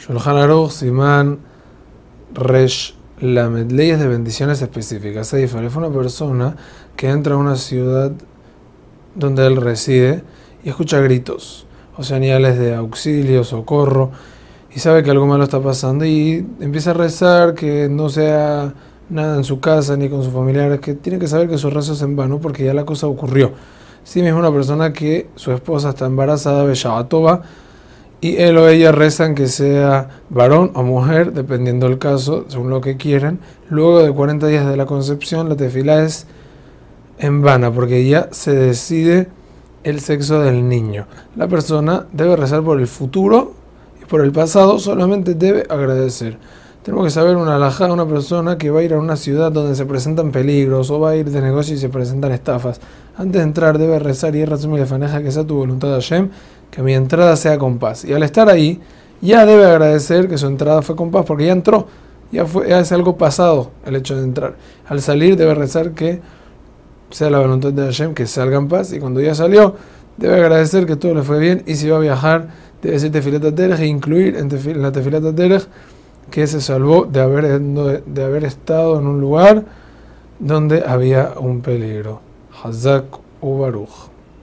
Shulchan Aruch, Simán, Resh, Lamed, leyes de bendiciones específicas. Seifar fue una persona que entra a una ciudad donde él reside y escucha gritos o señales de auxilio, socorro, y sabe que algo malo está pasando y empieza a rezar que no sea nada en su casa ni con sus familiares, que tiene que saber que su rezo es en vano porque ya la cosa ocurrió. Sí mismo una persona que su esposa está embarazada, Beshabatoba, y él o ella rezan que sea varón o mujer, dependiendo del caso, según lo que quieran. Luego de 40 días de la concepción, la tefila es en vana, porque ya se decide el sexo del niño. La persona debe rezar por el futuro y por el pasado, solamente debe agradecer. Tenemos que saber una alajada, una persona que va a ir a una ciudad donde se presentan peligros o va a ir de negocio y se presentan estafas. Antes de entrar debe rezar y y faneja que sea tu voluntad Hashem, que mi entrada sea con paz. Y al estar ahí, ya debe agradecer que su entrada fue con paz porque ya entró, ya, fue, es algo pasado el hecho de entrar. Al salir debe rezar que sea la voluntad de Hashem, que salga en paz y cuando ya salió, debe agradecer que todo le fue bien y si va a viajar, debe decir tefilata e incluir en, la tefilata que se salvó de haber, de haber estado en un lugar donde había un peligro. Hazak Ubaruch.